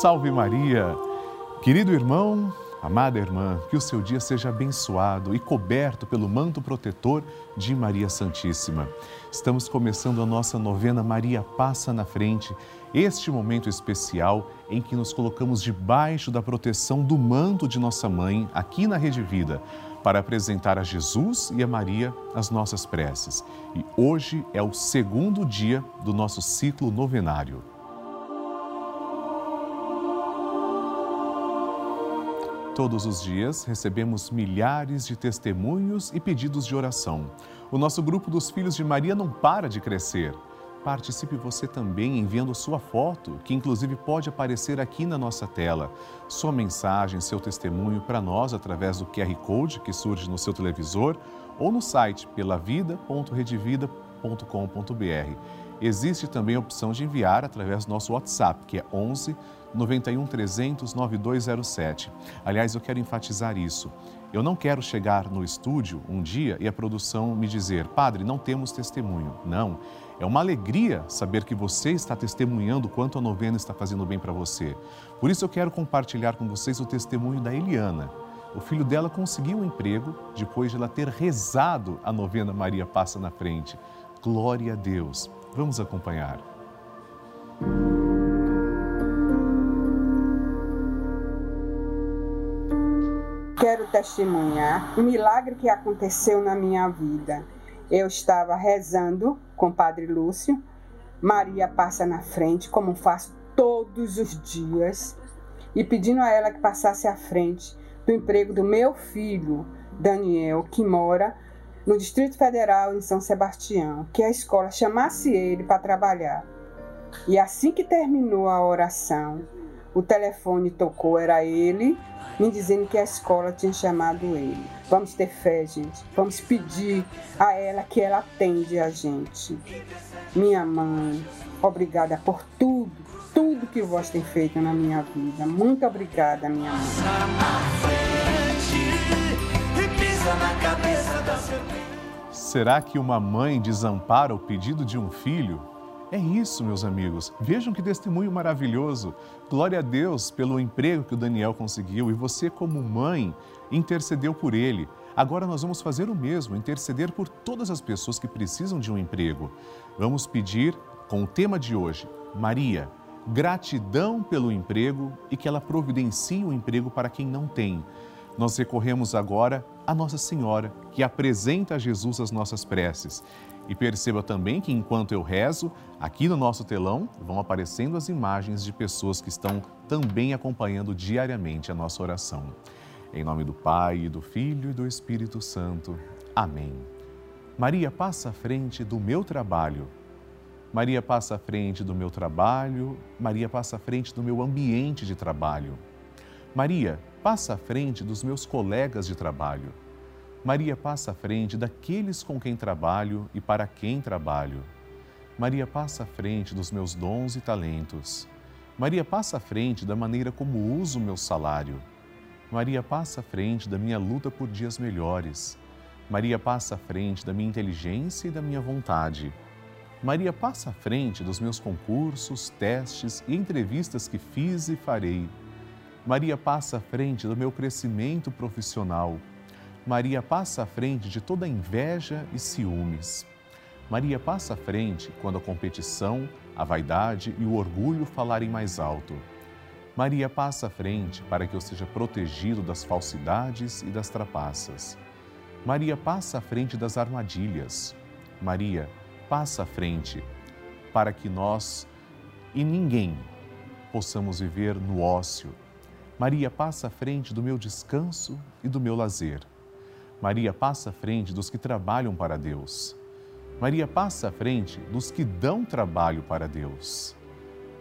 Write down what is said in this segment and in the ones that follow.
Salve Maria! Querido irmão, amada irmã, que o seu dia seja abençoado e coberto pelo manto protetor de Maria Santíssima. Estamos começando a nossa novena Maria Passa na Frente, este momento especial em que nos colocamos debaixo da proteção do manto de nossa mãe aqui na Rede Vida para apresentar a Jesus e a Maria as nossas preces. E hoje é o segundo dia do nosso ciclo novenário. Todos os dias recebemos milhares de testemunhos e pedidos de oração. O nosso grupo dos Filhos de Maria não para de crescer. Participe você também enviando sua foto, que inclusive pode aparecer aqui na nossa tela. Sua mensagem, seu testemunho para nós através do QR Code que surge no seu televisor ou no site pelavida.redevida.com.br. Existe também a opção de enviar através do nosso WhatsApp, que é 11 91 300 9207. Aliás, eu quero enfatizar isso. Eu não quero chegar no estúdio um dia e a produção me dizer, padre, não temos testemunho. Não. É uma alegria saber que você está testemunhando quanto a novena está fazendo bem para você. Por isso eu quero compartilhar com vocês o testemunho da Eliana. O filho dela conseguiu um emprego depois de ela ter rezado a novena Maria Passa na Frente. Glória a Deus. Vamos acompanhar. Quero testemunhar um milagre que aconteceu na minha vida. Eu estava rezando com o Padre Lúcio, Maria passa na frente, como faço todos os dias, e pedindo a ela que passasse à frente do emprego do meu filho, Daniel, que mora no Distrito Federal, em São Sebastião, que a escola chamasse ele para trabalhar. E assim que terminou a oração, o telefone tocou, era ele, me dizendo que a escola tinha chamado ele. Vamos ter fé, gente. Vamos pedir a ela que ela atende a gente. Minha mãe, obrigada por tudo, tudo que vós tem feito na minha vida. Muito obrigada, minha mãe. Será que uma mãe desampara o pedido de um filho? É isso, meus amigos. Vejam que testemunho maravilhoso. Glória a Deus pelo emprego que o Daniel conseguiu e você, como mãe, intercedeu por ele. Agora nós vamos fazer o mesmo, interceder por todas as pessoas que precisam de um emprego. Vamos pedir, com o tema de hoje, Maria, gratidão pelo emprego e que ela providencie o um emprego para quem não tem. Nós recorremos agora a Nossa Senhora, que apresenta a Jesus as nossas preces. E perceba também que enquanto eu rezo, aqui no nosso telão vão aparecendo as imagens de pessoas que estão também acompanhando diariamente a nossa oração. Em nome do Pai, do Filho e do Espírito Santo. Amém. Maria passa à frente do meu trabalho. Maria passa à frente do meu trabalho. Maria passa à frente do meu ambiente de trabalho. Maria passa à frente dos meus colegas de trabalho. Maria passa à frente daqueles com quem trabalho e para quem trabalho. Maria passa à frente dos meus dons e talentos. Maria passa à frente da maneira como uso o meu salário. Maria passa à frente da minha luta por dias melhores. Maria passa à frente da minha inteligência e da minha vontade. Maria passa à frente dos meus concursos, testes e entrevistas que fiz e farei. Maria passa à frente do meu crescimento profissional Maria passa à frente de toda inveja e ciúmes. Maria passa à frente quando a competição, a vaidade e o orgulho falarem mais alto. Maria passa à frente para que eu seja protegido das falsidades e das trapaças. Maria passa à frente das armadilhas. Maria passa à frente para que nós e ninguém possamos viver no ócio. Maria passa à frente do meu descanso e do meu lazer. Maria passa à frente dos que trabalham para Deus. Maria passa à frente dos que dão trabalho para Deus.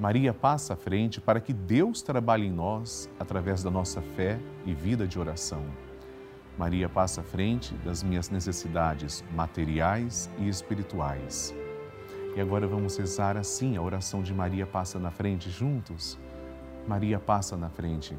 Maria passa à frente para que Deus trabalhe em nós através da nossa fé e vida de oração. Maria passa à frente das minhas necessidades materiais e espirituais. E agora vamos rezar assim a oração de Maria passa na frente juntos. Maria passa na frente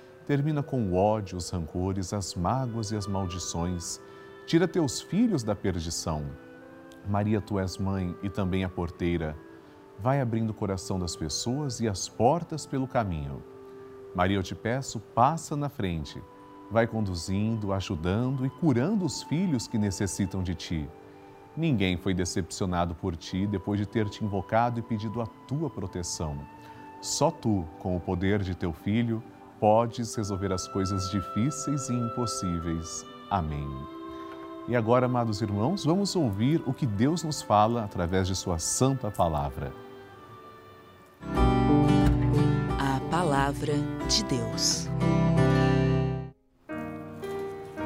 Termina com o ódio, os rancores, as mágoas e as maldições. Tira teus filhos da perdição. Maria, tu és mãe e também a porteira. Vai abrindo o coração das pessoas e as portas pelo caminho. Maria, eu te peço, passa na frente. Vai conduzindo, ajudando e curando os filhos que necessitam de ti. Ninguém foi decepcionado por ti depois de ter te invocado e pedido a tua proteção. Só tu, com o poder de teu filho, podes resolver as coisas difíceis e impossíveis. Amém. E agora, amados irmãos, vamos ouvir o que Deus nos fala através de Sua Santa Palavra. palavra de Deus.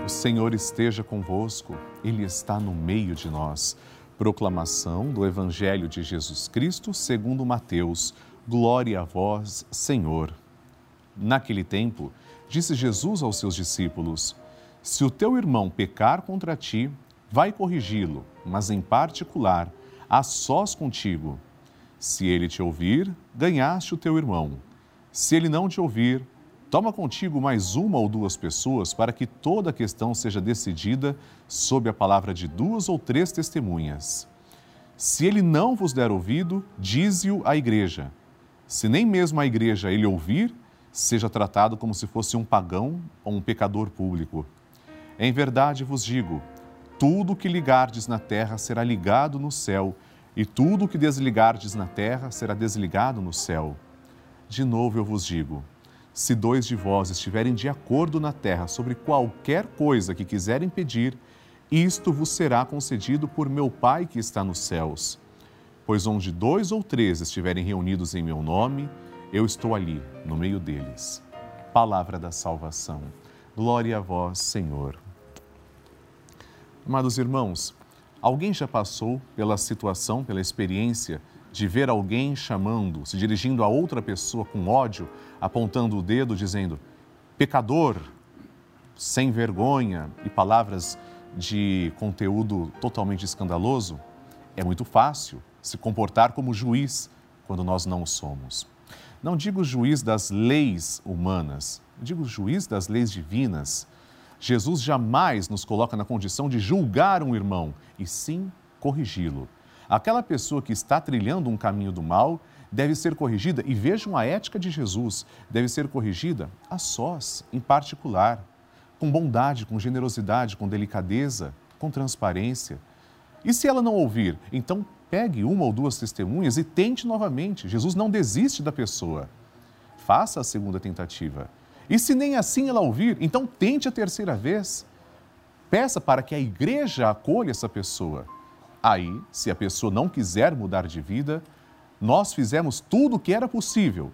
O Senhor esteja convosco, Ele está no meio de nós. Proclamação do Evangelho de Jesus Cristo segundo Mateus. Glória a vós, Senhor. Naquele tempo, disse Jesus aos seus discípulos: Se o teu irmão pecar contra ti, vai corrigi-lo, mas em particular, a sós contigo. Se ele te ouvir, ganhaste o teu irmão. Se ele não te ouvir, toma contigo mais uma ou duas pessoas para que toda a questão seja decidida sob a palavra de duas ou três testemunhas. Se ele não vos der ouvido, dize-o à igreja. Se nem mesmo a igreja ele ouvir, seja tratado como se fosse um pagão ou um pecador público. Em verdade vos digo: tudo que ligardes na terra será ligado no céu, e tudo que desligardes na terra será desligado no céu. De novo eu vos digo: se dois de vós estiverem de acordo na terra sobre qualquer coisa que quiserem pedir, isto vos será concedido por meu Pai que está nos céus. Pois onde dois ou três estiverem reunidos em meu nome, eu estou ali, no meio deles. Palavra da salvação. Glória a vós, Senhor. Amados irmãos, alguém já passou pela situação, pela experiência de ver alguém chamando, se dirigindo a outra pessoa com ódio, apontando o dedo, dizendo pecador, sem vergonha e palavras de conteúdo totalmente escandaloso, é muito fácil se comportar como juiz quando nós não o somos. Não digo juiz das leis humanas, digo juiz das leis divinas. Jesus jamais nos coloca na condição de julgar um irmão, e sim corrigi-lo. Aquela pessoa que está trilhando um caminho do mal deve ser corrigida, e vejam a ética de Jesus, deve ser corrigida a sós, em particular, com bondade, com generosidade, com delicadeza, com transparência. E se ela não ouvir, então pegue uma ou duas testemunhas e tente novamente. Jesus não desiste da pessoa. Faça a segunda tentativa. E se nem assim ela ouvir, então tente a terceira vez. Peça para que a igreja acolha essa pessoa. Aí, se a pessoa não quiser mudar de vida, nós fizemos tudo o que era possível.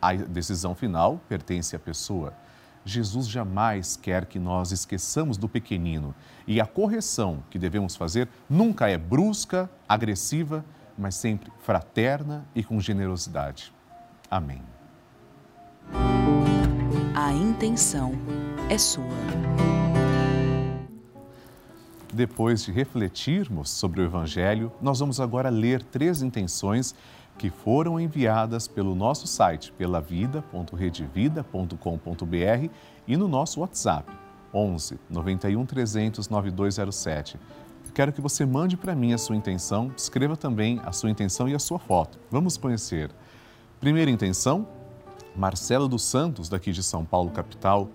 A decisão final pertence à pessoa. Jesus jamais quer que nós esqueçamos do pequenino e a correção que devemos fazer nunca é brusca, agressiva, mas sempre fraterna e com generosidade. Amém. A intenção é sua depois de refletirmos sobre o Evangelho, nós vamos agora ler três intenções que foram enviadas pelo nosso site, pelavida.redevida.com.br e no nosso WhatsApp, 11 91 300 9207. Quero que você mande para mim a sua intenção, escreva também a sua intenção e a sua foto. Vamos conhecer. Primeira intenção, Marcelo dos Santos, daqui de São Paulo, capital,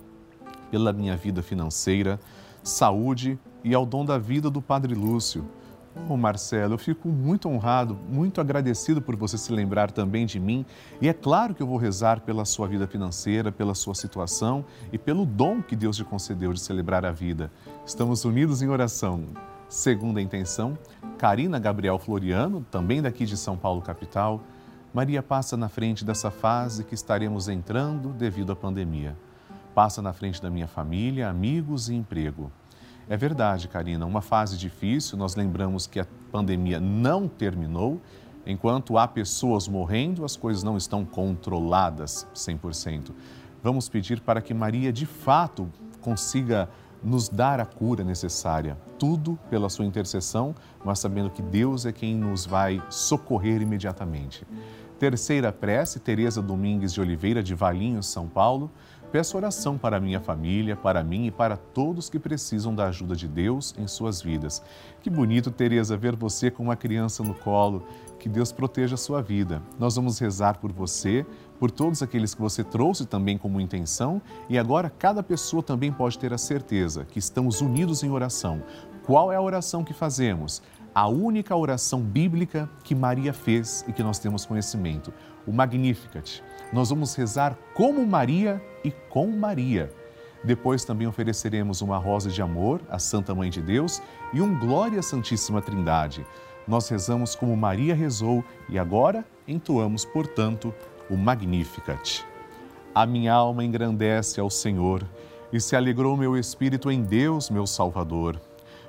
pela minha vida financeira, saúde e ao dom da vida do Padre Lúcio. Oh, Marcelo, eu fico muito honrado, muito agradecido por você se lembrar também de mim. E é claro que eu vou rezar pela sua vida financeira, pela sua situação e pelo dom que Deus te concedeu de celebrar a vida. Estamos unidos em oração. Segunda intenção, Karina Gabriel Floriano, também daqui de São Paulo, capital. Maria passa na frente dessa fase que estaremos entrando devido à pandemia. Passa na frente da minha família, amigos e emprego. É verdade, Karina, uma fase difícil, nós lembramos que a pandemia não terminou. Enquanto há pessoas morrendo, as coisas não estão controladas 100%. Vamos pedir para que Maria, de fato, consiga nos dar a cura necessária. Tudo pela sua intercessão, mas sabendo que Deus é quem nos vai socorrer imediatamente. Terceira prece, Tereza Domingues de Oliveira de Valinhos, São Paulo. Peço oração para minha família, para mim e para todos que precisam da ajuda de Deus em suas vidas. Que bonito, Tereza, ver você com uma criança no colo. Que Deus proteja a sua vida. Nós vamos rezar por você, por todos aqueles que você trouxe também como intenção, e agora cada pessoa também pode ter a certeza que estamos unidos em oração. Qual é a oração que fazemos? A única oração bíblica que Maria fez e que nós temos conhecimento, o Magnificat nós vamos rezar como Maria e com Maria. Depois também ofereceremos uma rosa de amor à Santa Mãe de Deus e um Glória à Santíssima Trindade. Nós rezamos como Maria rezou e agora entoamos, portanto, o Magnificat. A minha alma engrandece ao Senhor e se alegrou meu espírito em Deus, meu Salvador,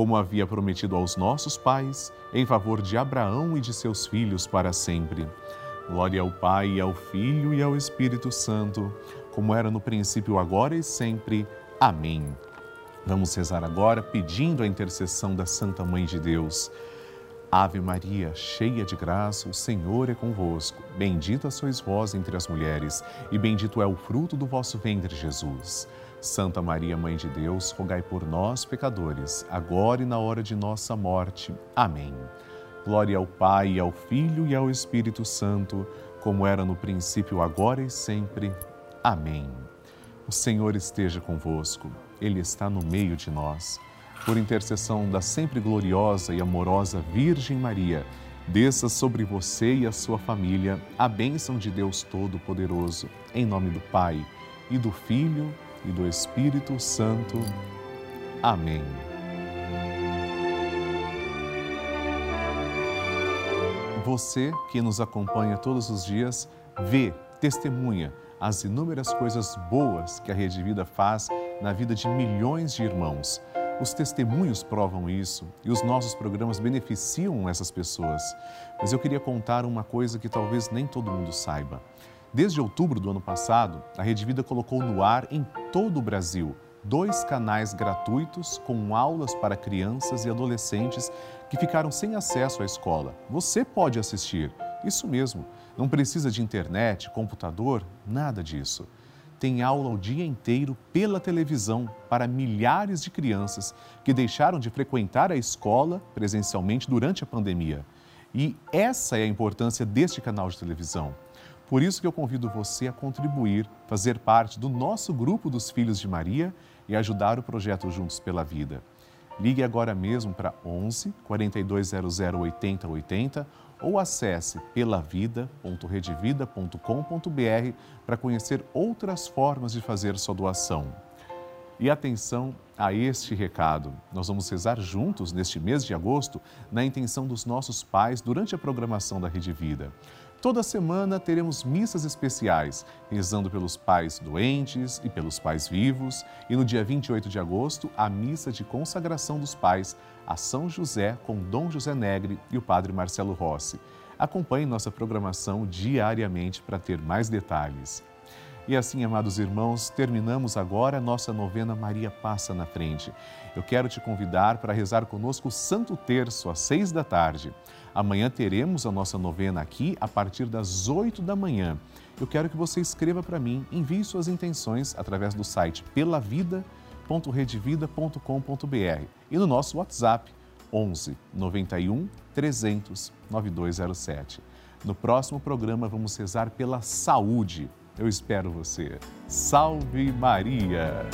como havia prometido aos nossos pais, em favor de Abraão e de seus filhos para sempre. Glória ao Pai, ao Filho e ao Espírito Santo, como era no princípio, agora e sempre. Amém. Vamos rezar agora pedindo a intercessão da Santa Mãe de Deus. Ave Maria, cheia de graça, o Senhor é convosco. Bendita sois vós entre as mulheres, e bendito é o fruto do vosso ventre, Jesus. Santa Maria, Mãe de Deus, rogai por nós, pecadores, agora e na hora de nossa morte. Amém. Glória ao Pai, ao Filho e ao Espírito Santo, como era no princípio, agora e sempre. Amém. O Senhor esteja convosco, Ele está no meio de nós. Por intercessão da sempre gloriosa e amorosa Virgem Maria, desça sobre você e a sua família a bênção de Deus Todo-Poderoso, em nome do Pai, e do Filho e do Espírito Santo. Amém. Você que nos acompanha todos os dias, vê, testemunha as inúmeras coisas boas que a Rede Vida faz na vida de milhões de irmãos. Os testemunhos provam isso e os nossos programas beneficiam essas pessoas. Mas eu queria contar uma coisa que talvez nem todo mundo saiba. Desde outubro do ano passado, a Rede Vida colocou no ar em todo o Brasil dois canais gratuitos com aulas para crianças e adolescentes que ficaram sem acesso à escola. Você pode assistir. Isso mesmo. Não precisa de internet, computador, nada disso. Tem aula o dia inteiro pela televisão para milhares de crianças que deixaram de frequentar a escola presencialmente durante a pandemia. E essa é a importância deste canal de televisão. Por isso que eu convido você a contribuir, fazer parte do nosso grupo dos Filhos de Maria e ajudar o projeto Juntos pela Vida. Ligue agora mesmo para 11 4200 8080 ou acesse pelavida.redevida.com.br para conhecer outras formas de fazer sua doação. E atenção a este recado. Nós vamos rezar juntos neste mês de agosto na intenção dos nossos pais durante a programação da Rede Vida. Toda semana teremos missas especiais, rezando pelos pais doentes e pelos pais vivos. E no dia 28 de agosto, a missa de consagração dos pais a São José com Dom José Negre e o Padre Marcelo Rossi. Acompanhe nossa programação diariamente para ter mais detalhes. E assim, amados irmãos, terminamos agora a nossa novena Maria Passa na Frente. Eu quero te convidar para rezar conosco o Santo Terço às seis da tarde. Amanhã teremos a nossa novena aqui a partir das 8 da manhã. Eu quero que você escreva para mim, envie suas intenções através do site pelavida.redevida.com.br e no nosso WhatsApp 11 91 300 9207. No próximo programa vamos rezar pela saúde. Eu espero você. Salve Maria!